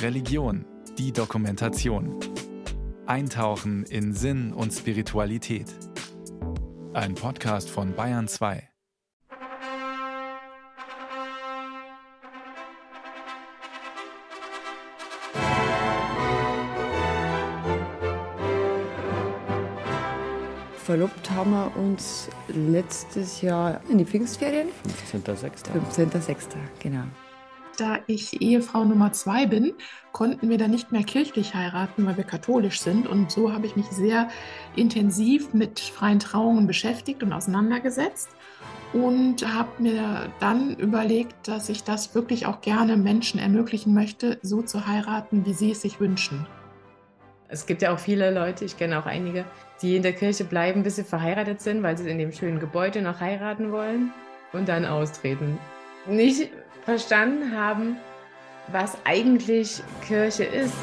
Religion, die Dokumentation. Eintauchen in Sinn und Spiritualität. Ein Podcast von Bayern 2. Verlobt haben wir uns letztes Jahr in die Pfingstferien. 15.06. 15.06. genau. Da ich Ehefrau Nummer zwei bin, konnten wir dann nicht mehr kirchlich heiraten, weil wir katholisch sind. Und so habe ich mich sehr intensiv mit freien Trauungen beschäftigt und auseinandergesetzt und habe mir dann überlegt, dass ich das wirklich auch gerne Menschen ermöglichen möchte, so zu heiraten, wie sie es sich wünschen. Es gibt ja auch viele Leute, ich kenne auch einige, die in der Kirche bleiben, bis sie verheiratet sind, weil sie in dem schönen Gebäude noch heiraten wollen und dann austreten. Nicht verstanden haben, was eigentlich Kirche ist.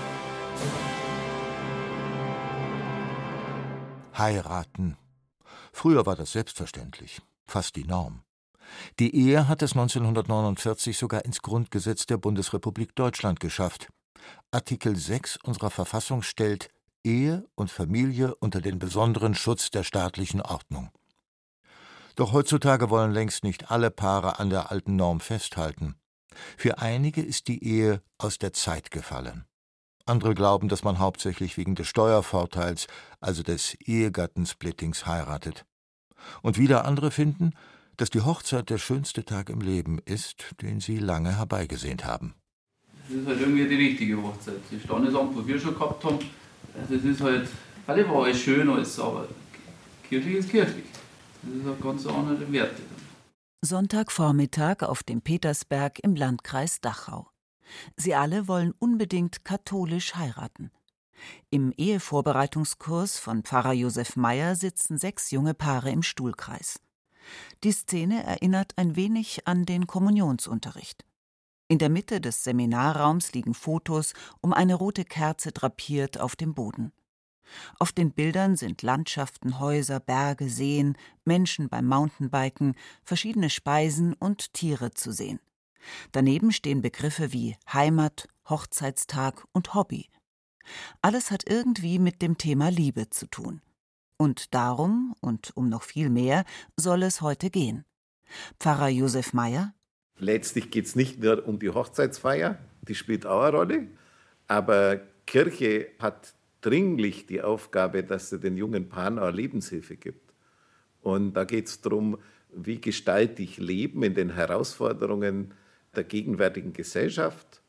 Heiraten. Früher war das selbstverständlich, fast die Norm. Die Ehe hat es 1949 sogar ins Grundgesetz der Bundesrepublik Deutschland geschafft. Artikel 6 unserer Verfassung stellt Ehe und Familie unter den besonderen Schutz der staatlichen Ordnung. Doch heutzutage wollen längst nicht alle Paare an der alten Norm festhalten. Für einige ist die Ehe aus der Zeit gefallen. Andere glauben, dass man hauptsächlich wegen des Steuervorteils, also des Ehegattensplittings, heiratet. Und wieder andere finden, dass die Hochzeit der schönste Tag im Leben ist, den sie lange herbeigesehnt haben. Das ist halt irgendwie die richtige Hochzeit. Das Standesamt, wo wir schon gehabt haben, das ist halt, alle war alles schön, alles, aber kirchlich ist kirchlich. Das ist auch ganz andere Werte. Sonntagvormittag auf dem Petersberg im Landkreis Dachau. Sie alle wollen unbedingt katholisch heiraten. Im Ehevorbereitungskurs von Pfarrer Josef Meyer sitzen sechs junge Paare im Stuhlkreis. Die Szene erinnert ein wenig an den Kommunionsunterricht. In der Mitte des Seminarraums liegen Fotos, um eine rote Kerze drapiert auf dem Boden. Auf den Bildern sind Landschaften, Häuser, Berge, Seen, Menschen beim Mountainbiken, verschiedene Speisen und Tiere zu sehen. Daneben stehen Begriffe wie Heimat, Hochzeitstag und Hobby. Alles hat irgendwie mit dem Thema Liebe zu tun. Und darum und um noch viel mehr soll es heute gehen. Pfarrer Josef Meyer. Letztlich geht es nicht nur um die Hochzeitsfeier, die spielt auch eine Rolle, aber Kirche hat dringlich die Aufgabe, dass sie den jungen Paaren auch Lebenshilfe gibt. Und da geht es darum, wie gestalte ich Leben in den Herausforderungen der gegenwärtigen Gesellschaft?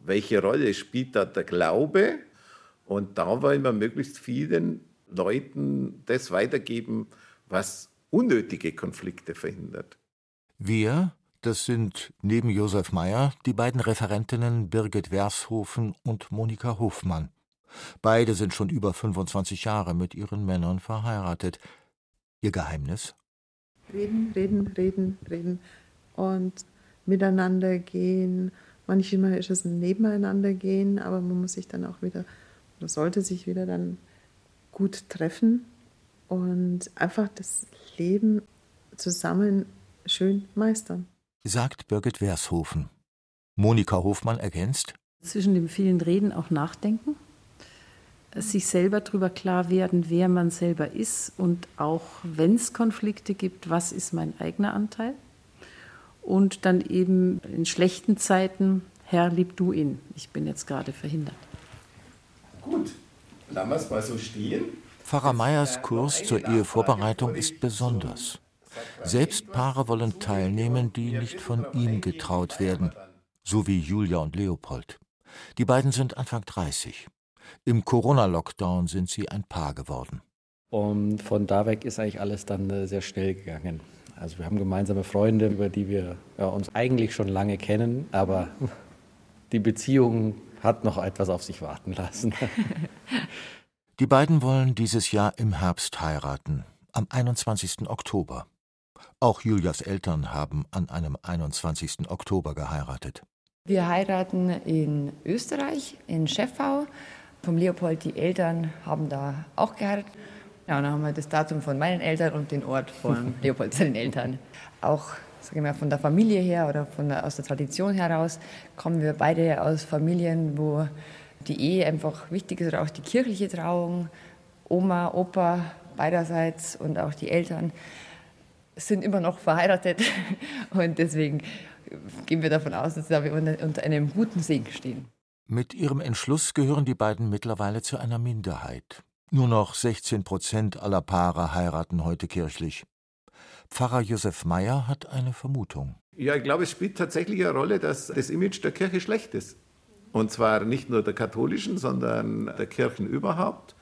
Welche Rolle spielt da der Glaube? Und da wollen wir möglichst vielen Leuten das weitergeben, was unnötige Konflikte verhindert. Wir, das sind neben Josef Meyer die beiden Referentinnen Birgit Wershofen und Monika Hofmann. Beide sind schon über 25 Jahre mit ihren Männern verheiratet. Ihr Geheimnis? Reden, reden, reden, reden und miteinander gehen. Manchmal ist es ein Nebeneinander gehen, aber man muss sich dann auch wieder, oder sollte sich wieder dann gut treffen und einfach das Leben zusammen schön meistern. Sagt Birgit Wershofen. Monika Hofmann ergänzt. Zwischen dem vielen Reden auch nachdenken sich selber darüber klar werden, wer man selber ist und auch wenn es Konflikte gibt, was ist mein eigener Anteil. Und dann eben in schlechten Zeiten, Herr, lieb du ihn. Ich bin jetzt gerade verhindert. Gut, lassen wir es mal so stehen. Pfarrer Meyers Kurs zur Ehevorbereitung ist besonders. Selbst Paare wollen teilnehmen, die nicht von ihm getraut werden, so wie Julia und Leopold. Die beiden sind Anfang 30. Im Corona-Lockdown sind sie ein Paar geworden. Und von da weg ist eigentlich alles dann äh, sehr schnell gegangen. Also wir haben gemeinsame Freunde, über die wir ja, uns eigentlich schon lange kennen, aber die Beziehung hat noch etwas auf sich warten lassen. Die beiden wollen dieses Jahr im Herbst heiraten, am 21. Oktober. Auch Julias Eltern haben an einem 21. Oktober geheiratet. Wir heiraten in Österreich, in Scheffau. Vom Leopold, die Eltern haben da auch geheiratet. Ja, und dann haben wir das Datum von meinen Eltern und den Ort von Leopold seinen Eltern. Auch sagen wir, von der Familie her oder von der, aus der Tradition heraus kommen wir beide aus Familien, wo die Ehe einfach wichtig ist oder auch die kirchliche Trauung. Oma, Opa beiderseits und auch die Eltern sind immer noch verheiratet und deswegen gehen wir davon aus, dass wir unter einem guten Segen stehen. Mit ihrem Entschluss gehören die beiden mittlerweile zu einer Minderheit. Nur noch 16 Prozent aller Paare heiraten heute kirchlich. Pfarrer Josef Meyer hat eine Vermutung. Ja, ich glaube, es spielt tatsächlich eine Rolle, dass das Image der Kirche schlecht ist. Und zwar nicht nur der katholischen, sondern der Kirchen überhaupt.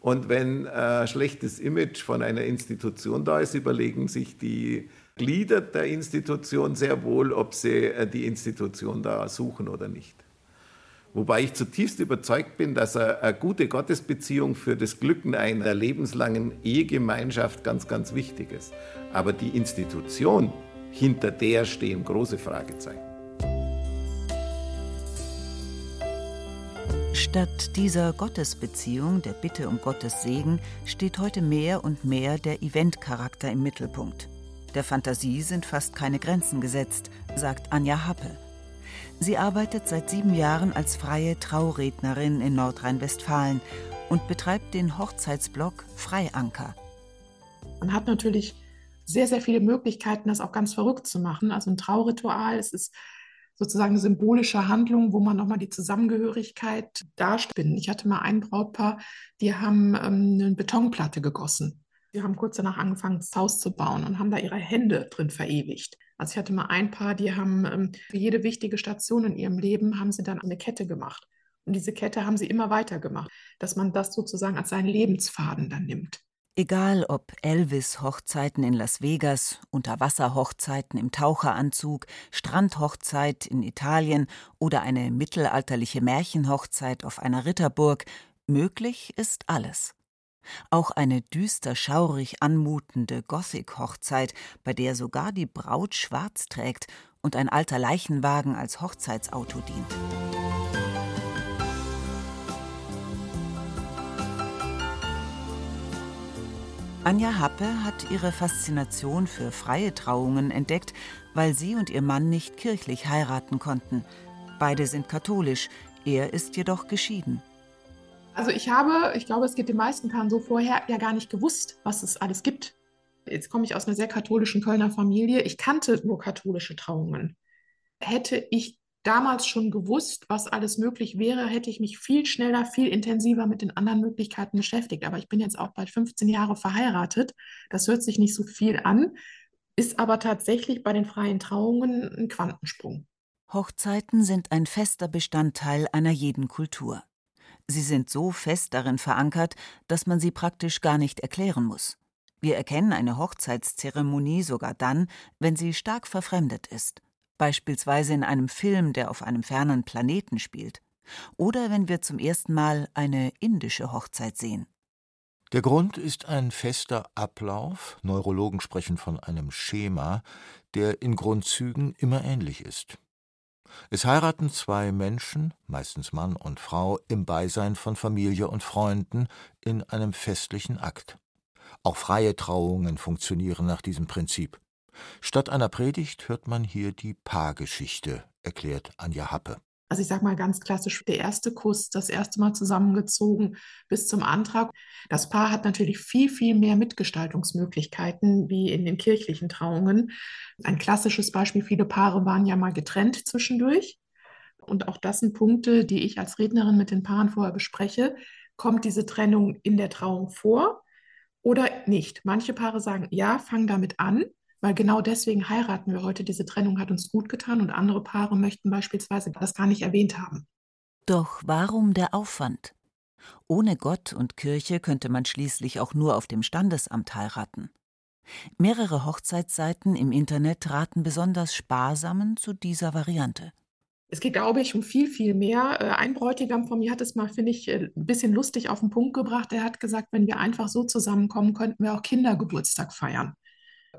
Und wenn ein schlechtes Image von einer Institution da ist, überlegen sich die Glieder der Institution sehr wohl, ob sie die Institution da suchen oder nicht. Wobei ich zutiefst überzeugt bin, dass eine, gute Gottesbeziehung für das Glücken einer lebenslangen Ehegemeinschaft ganz, ganz wichtig ist. Aber die Institution, hinter der stehen große Fragezeichen. Statt dieser Gottesbeziehung, der Bitte um Gottes Segen, steht heute mehr und mehr der Eventcharakter im Mittelpunkt. Der Fantasie sind fast keine Grenzen gesetzt, sagt Anja Happe. Sie arbeitet seit sieben Jahren als freie Traurednerin in Nordrhein-Westfalen und betreibt den Hochzeitsblog Freianker. Man hat natürlich sehr, sehr viele Möglichkeiten, das auch ganz verrückt zu machen. Also ein Trauritual, es ist sozusagen eine symbolische Handlung, wo man nochmal die Zusammengehörigkeit darstellt. Ich hatte mal ein Brautpaar, die haben ähm, eine Betonplatte gegossen. Die haben kurz danach angefangen, das Haus zu bauen und haben da ihre Hände drin verewigt. Also ich hatte mal ein Paar, die haben ähm, für jede wichtige Station in ihrem Leben haben sie dann eine Kette gemacht. Und diese Kette haben sie immer weiter gemacht, dass man das sozusagen als seinen Lebensfaden dann nimmt. Egal ob Elvis-Hochzeiten in Las Vegas, Unterwasserhochzeiten im Taucheranzug, Strandhochzeit in Italien oder eine mittelalterliche Märchenhochzeit auf einer Ritterburg, möglich ist alles. Auch eine düster schaurig anmutende Gothic-Hochzeit, bei der sogar die Braut schwarz trägt und ein alter Leichenwagen als Hochzeitsauto dient. Anja Happe hat ihre Faszination für freie Trauungen entdeckt, weil sie und ihr Mann nicht kirchlich heiraten konnten. Beide sind katholisch, er ist jedoch geschieden. Also ich habe, ich glaube, es geht den meisten Paaren so vorher, ja gar nicht gewusst, was es alles gibt. Jetzt komme ich aus einer sehr katholischen Kölner Familie. Ich kannte nur katholische Trauungen. Hätte ich damals schon gewusst, was alles möglich wäre, hätte ich mich viel schneller, viel intensiver mit den anderen Möglichkeiten beschäftigt. Aber ich bin jetzt auch bald 15 Jahre verheiratet. Das hört sich nicht so viel an, ist aber tatsächlich bei den freien Trauungen ein Quantensprung. Hochzeiten sind ein fester Bestandteil einer jeden Kultur. Sie sind so fest darin verankert, dass man sie praktisch gar nicht erklären muss. Wir erkennen eine Hochzeitszeremonie sogar dann, wenn sie stark verfremdet ist, beispielsweise in einem Film, der auf einem fernen Planeten spielt, oder wenn wir zum ersten Mal eine indische Hochzeit sehen. Der Grund ist ein fester Ablauf, Neurologen sprechen von einem Schema, der in Grundzügen immer ähnlich ist. Es heiraten zwei Menschen, meistens Mann und Frau, im Beisein von Familie und Freunden in einem festlichen Akt. Auch freie Trauungen funktionieren nach diesem Prinzip. Statt einer Predigt hört man hier die Paargeschichte, erklärt Anja Happe. Also ich sage mal ganz klassisch, der erste Kuss, das erste Mal zusammengezogen bis zum Antrag. Das Paar hat natürlich viel, viel mehr Mitgestaltungsmöglichkeiten wie in den kirchlichen Trauungen. Ein klassisches Beispiel, viele Paare waren ja mal getrennt zwischendurch. Und auch das sind Punkte, die ich als Rednerin mit den Paaren vorher bespreche. Kommt diese Trennung in der Trauung vor oder nicht? Manche Paare sagen, ja, fang damit an weil genau deswegen heiraten wir heute. Diese Trennung hat uns gut getan und andere Paare möchten beispielsweise das gar nicht erwähnt haben. Doch warum der Aufwand? Ohne Gott und Kirche könnte man schließlich auch nur auf dem Standesamt heiraten. Mehrere Hochzeitsseiten im Internet raten besonders Sparsamen zu dieser Variante. Es geht, glaube ich, um viel, viel mehr. Äh, ein Bräutigam von mir hat es mal, finde ich, äh, ein bisschen lustig auf den Punkt gebracht. Er hat gesagt, wenn wir einfach so zusammenkommen, könnten wir auch Kindergeburtstag feiern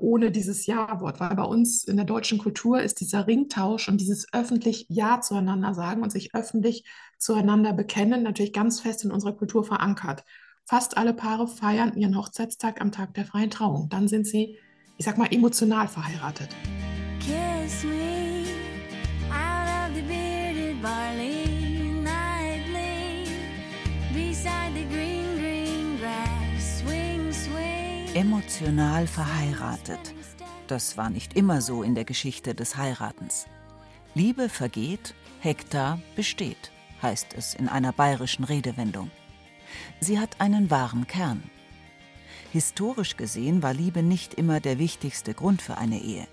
ohne dieses Ja-Wort, weil bei uns in der deutschen Kultur ist dieser Ringtausch und dieses öffentlich Ja zueinander sagen und sich öffentlich zueinander bekennen natürlich ganz fest in unserer Kultur verankert. Fast alle Paare feiern ihren Hochzeitstag am Tag der freien Trauung. Dann sind sie, ich sag mal, emotional verheiratet. swing out Emotional verheiratet. Das war nicht immer so in der Geschichte des Heiratens. Liebe vergeht, Hektar besteht, heißt es in einer bayerischen Redewendung. Sie hat einen wahren Kern. Historisch gesehen war Liebe nicht immer der wichtigste Grund für eine Ehe.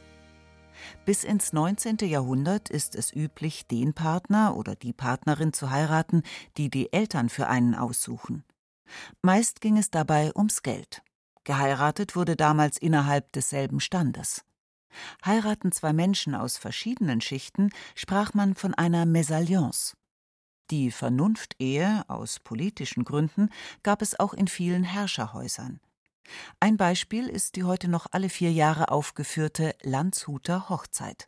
Bis ins 19. Jahrhundert ist es üblich, den Partner oder die Partnerin zu heiraten, die die Eltern für einen aussuchen. Meist ging es dabei ums Geld. Geheiratet wurde damals innerhalb desselben Standes. Heiraten zwei Menschen aus verschiedenen Schichten, sprach man von einer Mesalliance. Die Vernunftehe aus politischen Gründen gab es auch in vielen Herrscherhäusern. Ein Beispiel ist die heute noch alle vier Jahre aufgeführte Landshuter Hochzeit.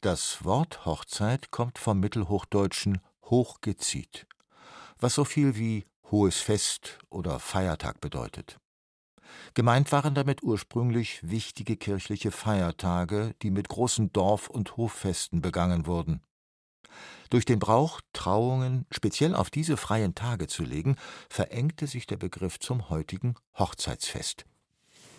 Das Wort Hochzeit kommt vom mittelhochdeutschen hochgezieht, was so viel wie hohes Fest oder Feiertag bedeutet. Gemeint waren damit ursprünglich wichtige kirchliche Feiertage, die mit großen Dorf- und Hoffesten begangen wurden. Durch den Brauch, Trauungen speziell auf diese freien Tage zu legen, verengte sich der Begriff zum heutigen Hochzeitsfest.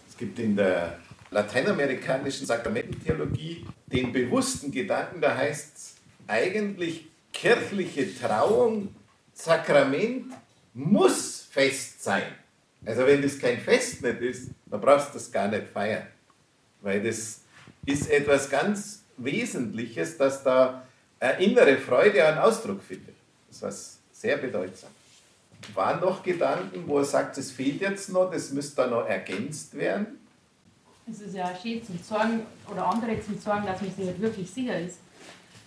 Es gibt in der lateinamerikanischen Sakramententheologie den bewussten Gedanken, da heißt es eigentlich kirchliche Trauung, Sakrament muss Fest sein. Also wenn das kein Fest nicht ist, dann brauchst du das gar nicht feiern. Weil das ist etwas ganz Wesentliches, dass da innere Freude einen Ausdruck findet. Das was sehr bedeutsam. Waren noch Gedanken, wo er sagt, es fehlt jetzt noch, das müsste da noch ergänzt werden? Es ist ja schön zum Sagen oder andere zum Sagen, dass man sich halt wirklich sicher ist.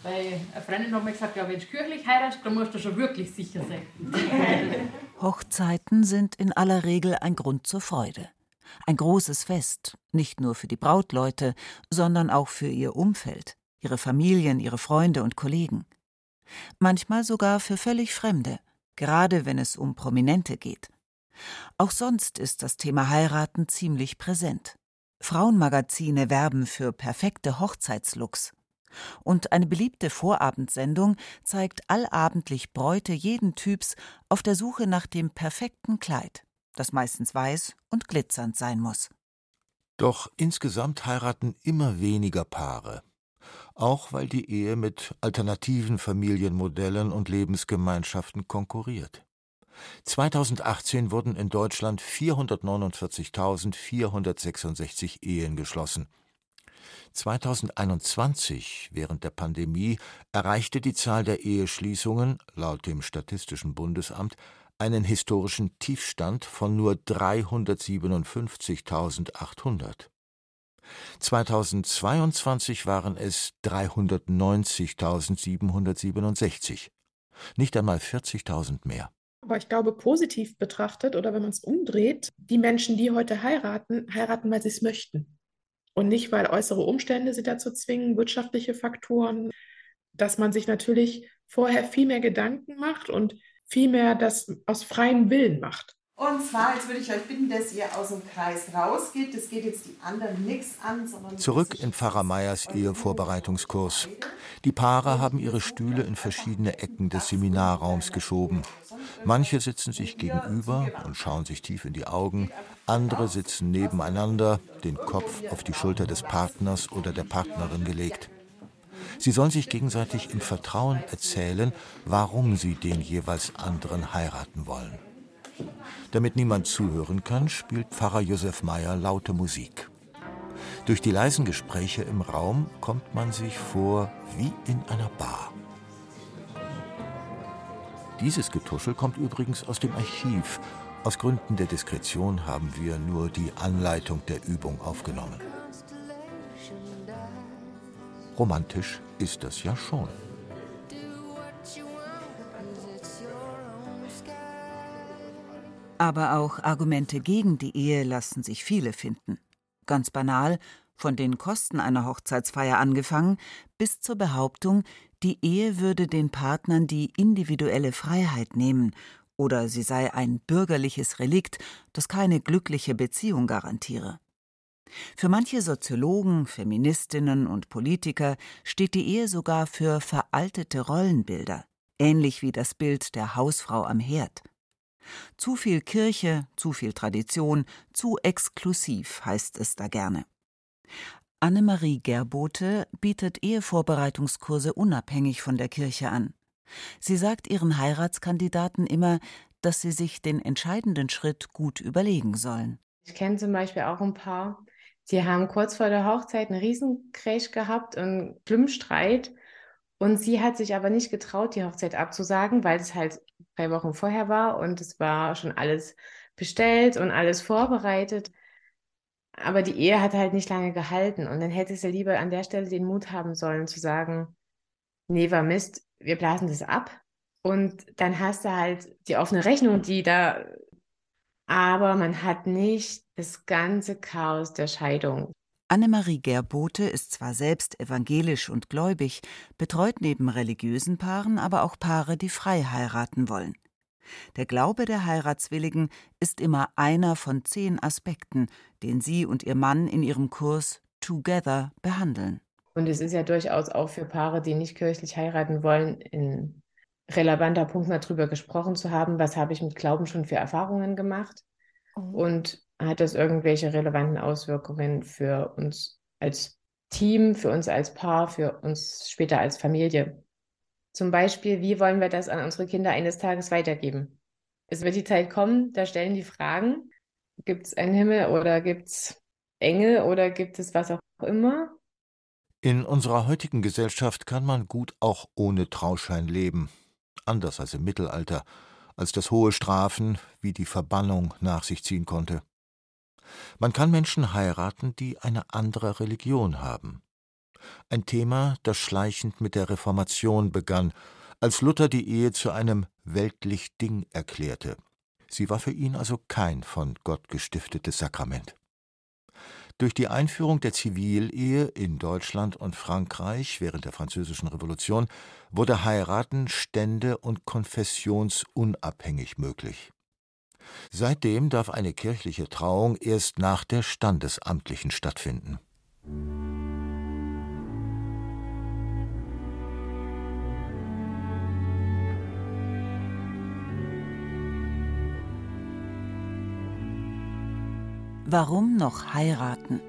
Weil eine Freundin hat mir gesagt, ja, wenn du kirchlich heiratest, dann musst du schon wirklich sicher sein. Hochzeiten sind in aller Regel ein Grund zur Freude. Ein großes Fest, nicht nur für die Brautleute, sondern auch für ihr Umfeld, ihre Familien, ihre Freunde und Kollegen. Manchmal sogar für völlig Fremde, gerade wenn es um Prominente geht. Auch sonst ist das Thema Heiraten ziemlich präsent. Frauenmagazine werben für perfekte Hochzeitslooks. Und eine beliebte Vorabendsendung zeigt allabendlich Bräute jeden Typs auf der Suche nach dem perfekten Kleid, das meistens weiß und glitzernd sein muss. Doch insgesamt heiraten immer weniger Paare, auch weil die Ehe mit alternativen Familienmodellen und Lebensgemeinschaften konkurriert. 2018 wurden in Deutschland 449.466 Ehen geschlossen. 2021, während der Pandemie, erreichte die Zahl der Eheschließungen laut dem Statistischen Bundesamt einen historischen Tiefstand von nur 357.800. 2022 waren es 390.767, nicht einmal 40.000 mehr. Aber ich glaube, positiv betrachtet oder wenn man es umdreht, die Menschen, die heute heiraten, heiraten, weil sie es möchten. Und nicht, weil äußere Umstände sie dazu zwingen, wirtschaftliche Faktoren, dass man sich natürlich vorher viel mehr Gedanken macht und viel mehr das aus freiem Willen macht. Und zwar, jetzt würde ich euch bitten, dass ihr aus dem Kreis rausgeht. Das geht jetzt die anderen nichts an, sondern. Zurück in Pfarrer Meyers Ehevorbereitungskurs. Die Paare haben ihre Stühle in verschiedene Ecken des Seminarraums geschoben. Manche sitzen sich gegenüber und schauen sich tief in die Augen. Andere sitzen nebeneinander, den Kopf auf die Schulter des Partners oder der Partnerin gelegt. Sie sollen sich gegenseitig im Vertrauen erzählen, warum sie den jeweils anderen heiraten wollen. Damit niemand zuhören kann, spielt Pfarrer Josef Meyer laute Musik. Durch die leisen Gespräche im Raum kommt man sich vor wie in einer Bar. Dieses Getuschel kommt übrigens aus dem Archiv. Aus Gründen der Diskretion haben wir nur die Anleitung der Übung aufgenommen. Romantisch ist das ja schon. Aber auch Argumente gegen die Ehe lassen sich viele finden. Ganz banal, von den Kosten einer Hochzeitsfeier angefangen, bis zur Behauptung, die Ehe würde den Partnern die individuelle Freiheit nehmen oder sie sei ein bürgerliches Relikt, das keine glückliche Beziehung garantiere. Für manche Soziologen, Feministinnen und Politiker steht die Ehe sogar für veraltete Rollenbilder, ähnlich wie das Bild der Hausfrau am Herd. Zu viel Kirche, zu viel Tradition, zu exklusiv heißt es da gerne. Annemarie Gerbote bietet Ehevorbereitungskurse unabhängig von der Kirche an. Sie sagt ihren Heiratskandidaten immer, dass sie sich den entscheidenden Schritt gut überlegen sollen. Ich kenne zum Beispiel auch ein paar, die haben kurz vor der Hochzeit einen Riesencrash gehabt und schlimmen Streit. Und sie hat sich aber nicht getraut, die Hochzeit abzusagen, weil es halt drei Wochen vorher war und es war schon alles bestellt und alles vorbereitet. Aber die Ehe hat halt nicht lange gehalten. Und dann hätte sie lieber an der Stelle den Mut haben sollen, zu sagen, nee, war Mist, wir blasen das ab. Und dann hast du halt die offene Rechnung, die da aber man hat nicht das ganze Chaos der Scheidung. Annemarie Gerbote ist zwar selbst evangelisch und gläubig, betreut neben religiösen Paaren aber auch Paare, die frei heiraten wollen. Der Glaube der Heiratswilligen ist immer einer von zehn Aspekten, den sie und ihr Mann in ihrem Kurs Together behandeln. Und es ist ja durchaus auch für Paare, die nicht kirchlich heiraten wollen, ein relevanter Punkt, mal drüber gesprochen zu haben, was habe ich mit Glauben schon für Erfahrungen gemacht oh. und hat das irgendwelche relevanten Auswirkungen für uns als Team, für uns als Paar, für uns später als Familie. Zum Beispiel, wie wollen wir das an unsere Kinder eines Tages weitergeben? Es wird die Zeit kommen, da stellen die Fragen, gibt es einen Himmel oder gibt es Engel oder gibt es was auch immer? In unserer heutigen Gesellschaft kann man gut auch ohne Trauschein leben anders als im Mittelalter, als das hohe Strafen wie die Verbannung nach sich ziehen konnte. Man kann Menschen heiraten, die eine andere Religion haben. Ein Thema, das schleichend mit der Reformation begann, als Luther die Ehe zu einem weltlich Ding erklärte. Sie war für ihn also kein von Gott gestiftetes Sakrament. Durch die Einführung der Zivilehe in Deutschland und Frankreich während der Französischen Revolution wurde Heiraten stände- und konfessionsunabhängig möglich. Seitdem darf eine kirchliche Trauung erst nach der standesamtlichen stattfinden. Warum noch heiraten?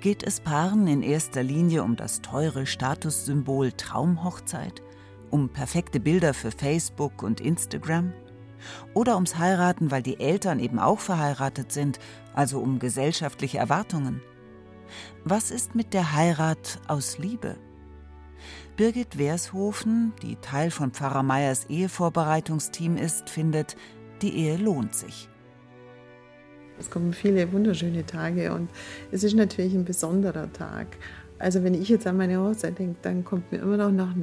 Geht es Paaren in erster Linie um das teure Statussymbol Traumhochzeit? Um perfekte Bilder für Facebook und Instagram? Oder ums Heiraten, weil die Eltern eben auch verheiratet sind, also um gesellschaftliche Erwartungen? Was ist mit der Heirat aus Liebe? Birgit Wershofen, die Teil von Pfarrer Meyers Ehevorbereitungsteam ist, findet, die Ehe lohnt sich. Es kommen viele wunderschöne Tage und es ist natürlich ein besonderer Tag. Also wenn ich jetzt an meine Hochzeit denke, dann kommt mir immer noch nach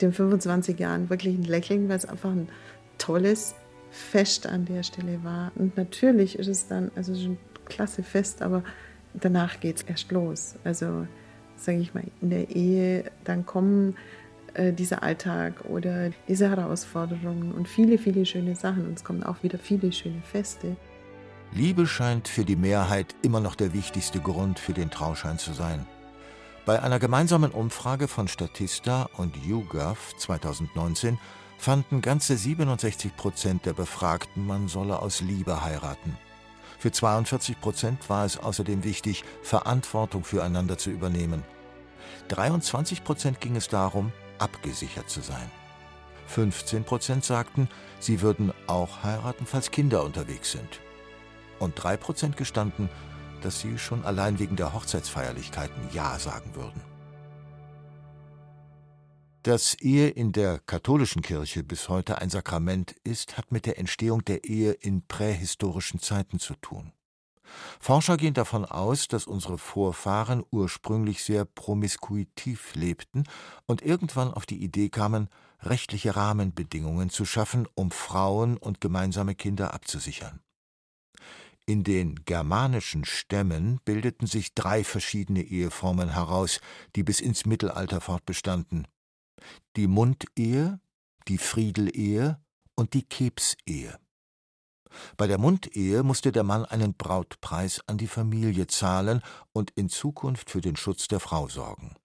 den 25 Jahren wirklich ein Lächeln, weil es einfach ein tolles Fest an der Stelle war. Und natürlich ist es dann, also ein klasse Fest, aber danach geht es erst los. Also sage ich mal, in der Ehe, dann kommen äh, dieser Alltag oder diese Herausforderungen und viele, viele schöne Sachen. Und es kommen auch wieder viele schöne Feste. Liebe scheint für die Mehrheit immer noch der wichtigste Grund für den Trauschein zu sein. Bei einer gemeinsamen Umfrage von Statista und YouGov 2019 fanden ganze 67 Prozent der Befragten, man solle aus Liebe heiraten. Für 42 Prozent war es außerdem wichtig, Verantwortung füreinander zu übernehmen. 23 Prozent ging es darum, abgesichert zu sein. 15 Prozent sagten, sie würden auch heiraten, falls Kinder unterwegs sind und 3% gestanden, dass sie schon allein wegen der Hochzeitsfeierlichkeiten Ja sagen würden. Dass Ehe in der katholischen Kirche bis heute ein Sakrament ist, hat mit der Entstehung der Ehe in prähistorischen Zeiten zu tun. Forscher gehen davon aus, dass unsere Vorfahren ursprünglich sehr promiskuitiv lebten und irgendwann auf die Idee kamen, rechtliche Rahmenbedingungen zu schaffen, um Frauen und gemeinsame Kinder abzusichern. In den germanischen Stämmen bildeten sich drei verschiedene Eheformen heraus, die bis ins Mittelalter fortbestanden. Die Mundehe, die Friedelehe und die Kebsehe. Bei der Mundehe musste der Mann einen Brautpreis an die Familie zahlen und in Zukunft für den Schutz der Frau sorgen.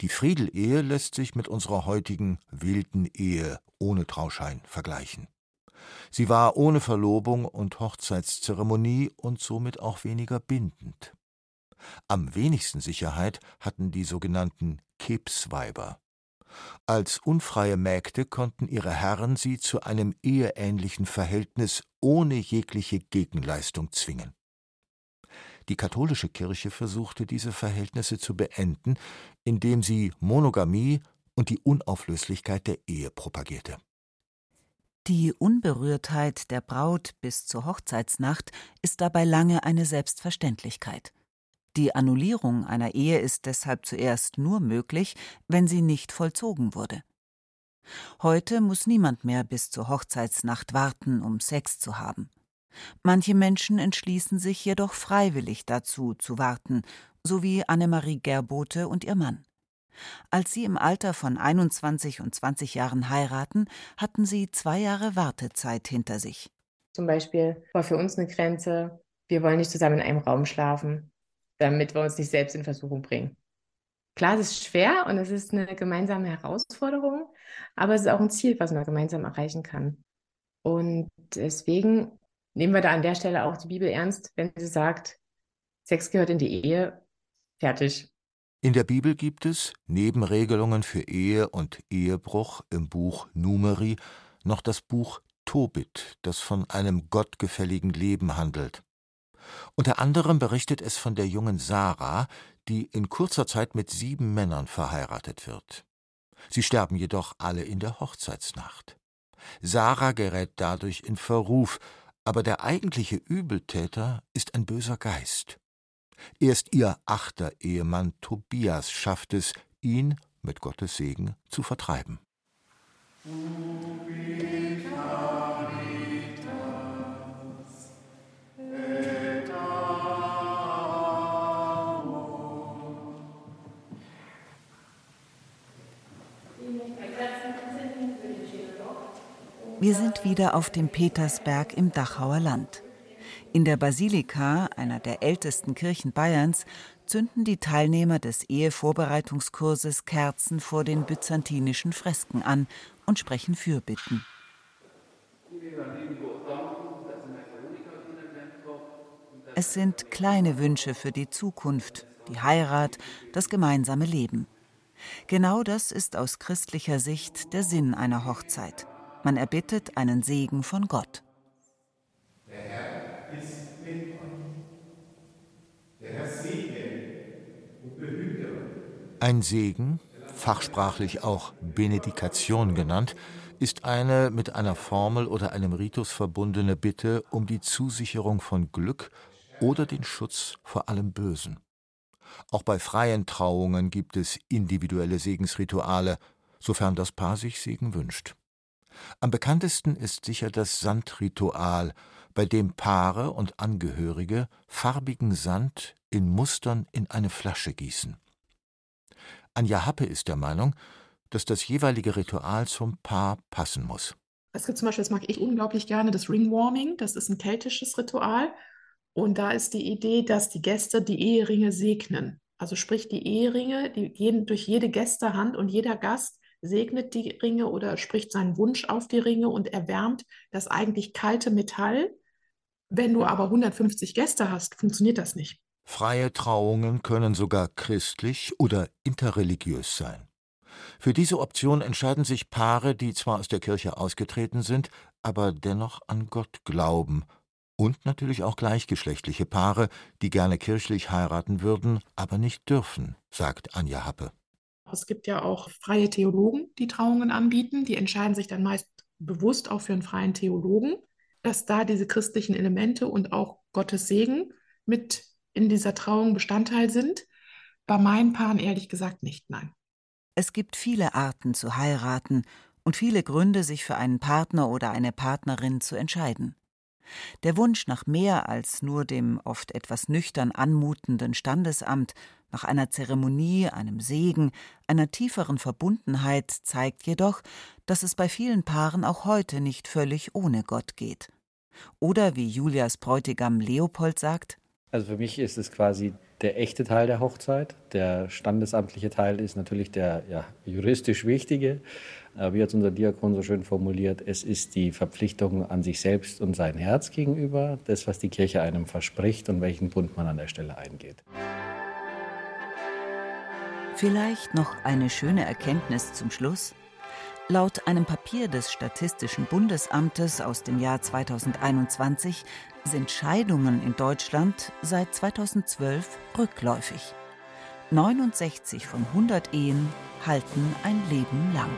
Die Friedelehe lässt sich mit unserer heutigen wilden Ehe ohne Trauschein vergleichen. Sie war ohne Verlobung und Hochzeitszeremonie und somit auch weniger bindend. Am wenigsten Sicherheit hatten die sogenannten Kebsweiber. Als unfreie Mägde konnten ihre Herren sie zu einem eheähnlichen Verhältnis ohne jegliche Gegenleistung zwingen. Die katholische Kirche versuchte diese Verhältnisse zu beenden, indem sie Monogamie und die Unauflöslichkeit der Ehe propagierte. Die Unberührtheit der Braut bis zur Hochzeitsnacht ist dabei lange eine Selbstverständlichkeit. Die Annullierung einer Ehe ist deshalb zuerst nur möglich, wenn sie nicht vollzogen wurde. Heute muss niemand mehr bis zur Hochzeitsnacht warten, um Sex zu haben. Manche Menschen entschließen sich jedoch freiwillig dazu zu warten, so wie Annemarie Gerbote und ihr Mann. Als sie im Alter von 21 und 20 Jahren heiraten, hatten sie zwei Jahre Wartezeit hinter sich. Zum Beispiel war für uns eine Grenze, wir wollen nicht zusammen in einem Raum schlafen damit wir uns nicht selbst in Versuchung bringen. Klar, es ist schwer und es ist eine gemeinsame Herausforderung, aber es ist auch ein Ziel, was man gemeinsam erreichen kann. Und deswegen nehmen wir da an der Stelle auch die Bibel ernst, wenn sie sagt, Sex gehört in die Ehe, fertig. In der Bibel gibt es, neben Regelungen für Ehe und Ehebruch im Buch Numeri, noch das Buch Tobit, das von einem gottgefälligen Leben handelt. Unter anderem berichtet es von der jungen Sarah, die in kurzer Zeit mit sieben Männern verheiratet wird. Sie sterben jedoch alle in der Hochzeitsnacht. Sarah gerät dadurch in Verruf, aber der eigentliche Übeltäter ist ein böser Geist. Erst ihr achter Ehemann Tobias schafft es, ihn mit Gottes Segen zu vertreiben. Wir sind wieder auf dem Petersberg im Dachauer Land. In der Basilika, einer der ältesten Kirchen Bayerns, zünden die Teilnehmer des Ehevorbereitungskurses Kerzen vor den byzantinischen Fresken an und sprechen Fürbitten. Es sind kleine Wünsche für die Zukunft, die Heirat, das gemeinsame Leben. Genau das ist aus christlicher Sicht der Sinn einer Hochzeit. Man erbittet einen Segen von Gott. Der Herr ist mit euch. Der Herr segne und behüte euch. Ein Segen, fachsprachlich auch Benedikation genannt, ist eine mit einer Formel oder einem Ritus verbundene Bitte um die Zusicherung von Glück oder den Schutz vor allem Bösen. Auch bei freien Trauungen gibt es individuelle Segensrituale, sofern das Paar sich Segen wünscht. Am bekanntesten ist sicher das Sandritual, bei dem Paare und Angehörige farbigen Sand in Mustern in eine Flasche gießen. Anja Happe ist der Meinung, dass das jeweilige Ritual zum Paar passen muss. Es gibt zum Beispiel, das mag ich unglaublich gerne, das Ringwarming. Das ist ein keltisches Ritual. Und da ist die Idee, dass die Gäste die Eheringe segnen. Also sprich die Eheringe, die jeden, durch jede Gästehand und jeder Gast segnet die Ringe oder spricht seinen Wunsch auf die Ringe und erwärmt das eigentlich kalte Metall. Wenn du aber 150 Gäste hast, funktioniert das nicht. Freie Trauungen können sogar christlich oder interreligiös sein. Für diese Option entscheiden sich Paare, die zwar aus der Kirche ausgetreten sind, aber dennoch an Gott glauben. Und natürlich auch gleichgeschlechtliche Paare, die gerne kirchlich heiraten würden, aber nicht dürfen, sagt Anja Happe. Es gibt ja auch freie Theologen, die Trauungen anbieten. Die entscheiden sich dann meist bewusst auch für einen freien Theologen, dass da diese christlichen Elemente und auch Gottes Segen mit in dieser Trauung Bestandteil sind. Bei meinen Paaren ehrlich gesagt nicht, nein. Es gibt viele Arten zu heiraten und viele Gründe, sich für einen Partner oder eine Partnerin zu entscheiden. Der Wunsch nach mehr als nur dem oft etwas nüchtern anmutenden Standesamt, nach einer Zeremonie, einem Segen, einer tieferen Verbundenheit zeigt jedoch, dass es bei vielen Paaren auch heute nicht völlig ohne Gott geht. Oder wie Julias Bräutigam Leopold sagt, also für mich ist es quasi der echte Teil der Hochzeit. Der standesamtliche Teil ist natürlich der ja, juristisch wichtige. Wie hat unser Diakon so schön formuliert, es ist die Verpflichtung an sich selbst und sein Herz gegenüber, das, was die Kirche einem verspricht und welchen Bund man an der Stelle eingeht. Vielleicht noch eine schöne Erkenntnis zum Schluss. Laut einem Papier des Statistischen Bundesamtes aus dem Jahr 2021 sind Scheidungen in Deutschland seit 2012 rückläufig. 69 von 100 Ehen halten ein Leben lang.